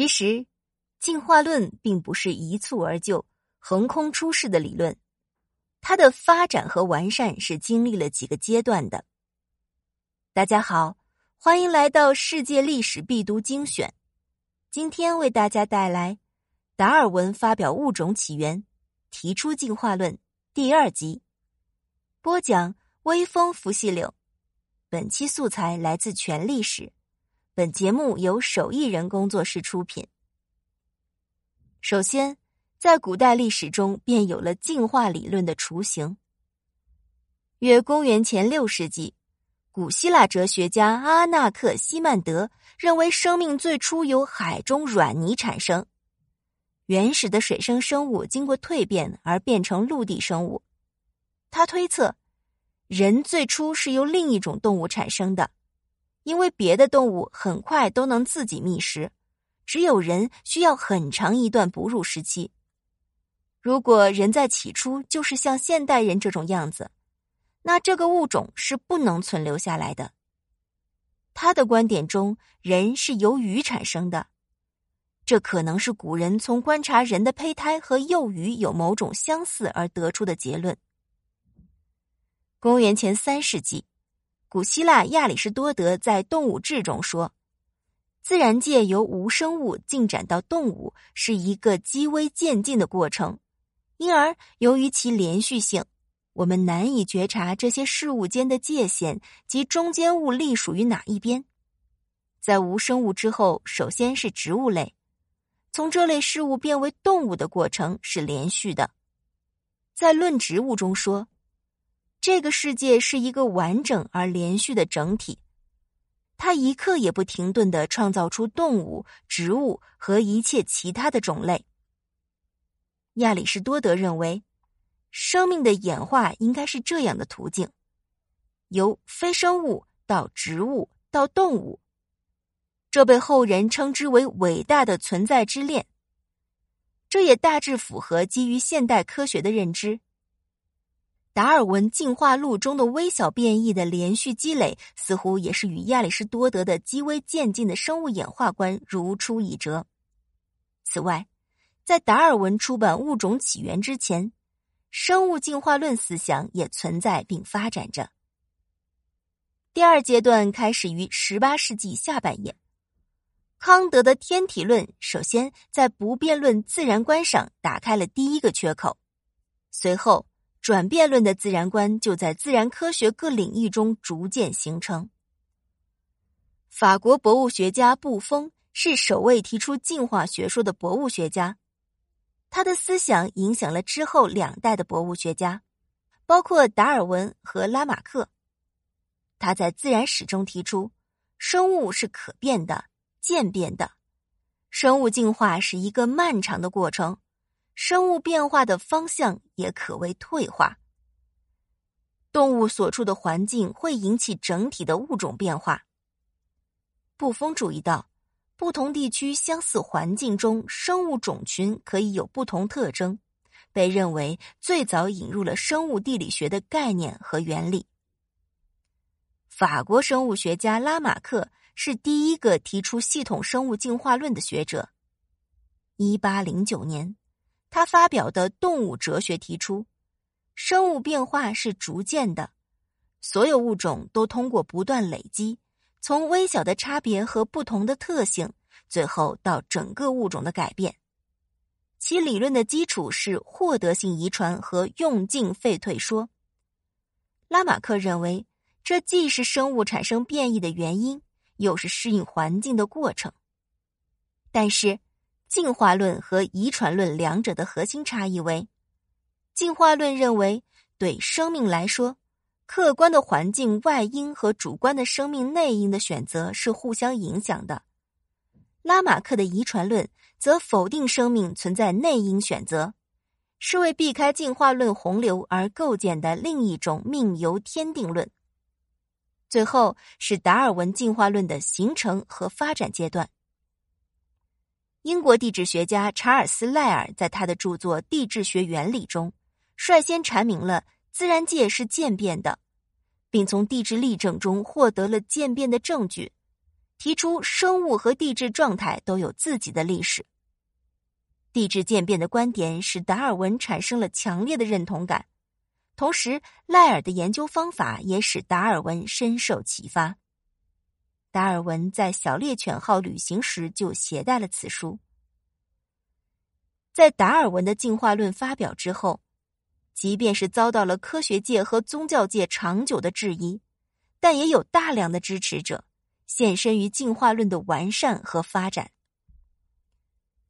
其实，进化论并不是一蹴而就、横空出世的理论，它的发展和完善是经历了几个阶段的。大家好，欢迎来到世界历史必读精选。今天为大家带来达尔文发表《物种起源》，提出进化论第二集。播讲：微风拂细柳。本期素材来自全历史。本节目由手艺人工作室出品。首先，在古代历史中便有了进化理论的雏形。约公元前六世纪，古希腊哲学家阿纳克西曼德认为生命最初由海中软泥产生，原始的水生生物经过蜕变而变成陆地生物。他推测，人最初是由另一种动物产生的。因为别的动物很快都能自己觅食，只有人需要很长一段哺乳时期。如果人在起初就是像现代人这种样子，那这个物种是不能存留下来的。他的观点中，人是由鱼产生的，这可能是古人从观察人的胚胎和幼鱼有某种相似而得出的结论。公元前三世纪。古希腊亚里士多德在《动物志》中说：“自然界由无生物进展到动物是一个极微渐进的过程，因而由于其连续性，我们难以觉察这些事物间的界限及中间物隶属于哪一边。在无生物之后，首先是植物类，从这类事物变为动物的过程是连续的。在《论植物》中说。”这个世界是一个完整而连续的整体，它一刻也不停顿的创造出动物、植物和一切其他的种类。亚里士多德认为，生命的演化应该是这样的途径：由非生物到植物到动物，这被后人称之为伟大的存在之链。这也大致符合基于现代科学的认知。达尔文进化论中的微小变异的连续积累，似乎也是与亚里士多德的极微渐进的生物演化观如出一辙。此外，在达尔文出版《物种起源》之前，生物进化论思想也存在并发展着。第二阶段开始于十八世纪下半叶，康德的天体论首先在不变论自然观上打开了第一个缺口，随后。转变论的自然观就在自然科学各领域中逐渐形成。法国博物学家布丰是首位提出进化学说的博物学家，他的思想影响了之后两代的博物学家，包括达尔文和拉马克。他在《自然史》中提出，生物是可变的、渐变的，生物进化是一个漫长的过程。生物变化的方向也可谓退化。动物所处的环境会引起整体的物种变化。布丰注意到，不同地区相似环境中生物种群可以有不同特征，被认为最早引入了生物地理学的概念和原理。法国生物学家拉马克是第一个提出系统生物进化论的学者。一八零九年。他发表的动物哲学提出，生物变化是逐渐的，所有物种都通过不断累积，从微小的差别和不同的特性，最后到整个物种的改变。其理论的基础是获得性遗传和用进废退说。拉马克认为，这既是生物产生变异的原因，又是适应环境的过程。但是。进化论和遗传论两者的核心差异为：进化论认为，对生命来说，客观的环境外因和主观的生命内因的选择是互相影响的；拉马克的遗传论则否定生命存在内因选择，是为避开进化论洪流而构建的另一种命由天定论。最后是达尔文进化论的形成和发展阶段。英国地质学家查尔斯·赖尔在他的著作《地质学原理》中，率先阐明了自然界是渐变的，并从地质例证中获得了渐变的证据。提出生物和地质状态都有自己的历史。地质渐变的观点使达尔文产生了强烈的认同感，同时赖尔的研究方法也使达尔文深受启发。达尔文在小猎犬号旅行时就携带了此书。在达尔文的进化论发表之后，即便是遭到了科学界和宗教界长久的质疑，但也有大量的支持者献身于进化论的完善和发展。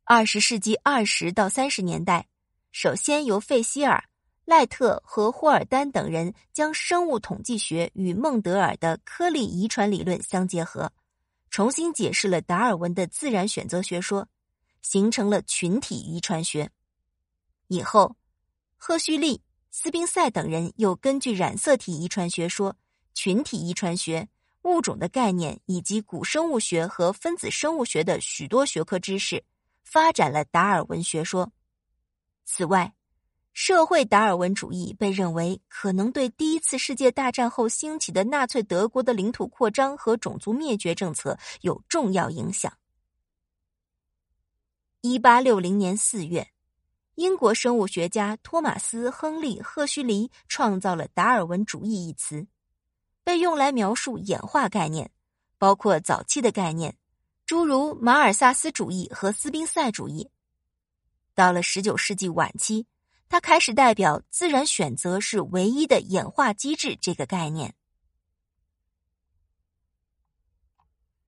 二十世纪二十到三十年代，首先由费希尔、赖特和霍尔丹等人将生物统计学与孟德尔的颗粒遗传理论相结合，重新解释了达尔文的自然选择学说，形成了群体遗传学。以后，赫胥黎、斯宾塞等人又根据染色体遗传学说、群体遗传学、物种的概念以及古生物学和分子生物学的许多学科知识。发展了达尔文学说。此外，社会达尔文主义被认为可能对第一次世界大战后兴起的纳粹德国的领土扩张和种族灭绝政策有重要影响。一八六零年四月，英国生物学家托马斯·亨利·赫胥黎创造了“达尔文主义”一词，被用来描述演化概念，包括早期的概念。诸如马尔萨斯主义和斯宾塞主义，到了十九世纪晚期，它开始代表自然选择是唯一的演化机制这个概念。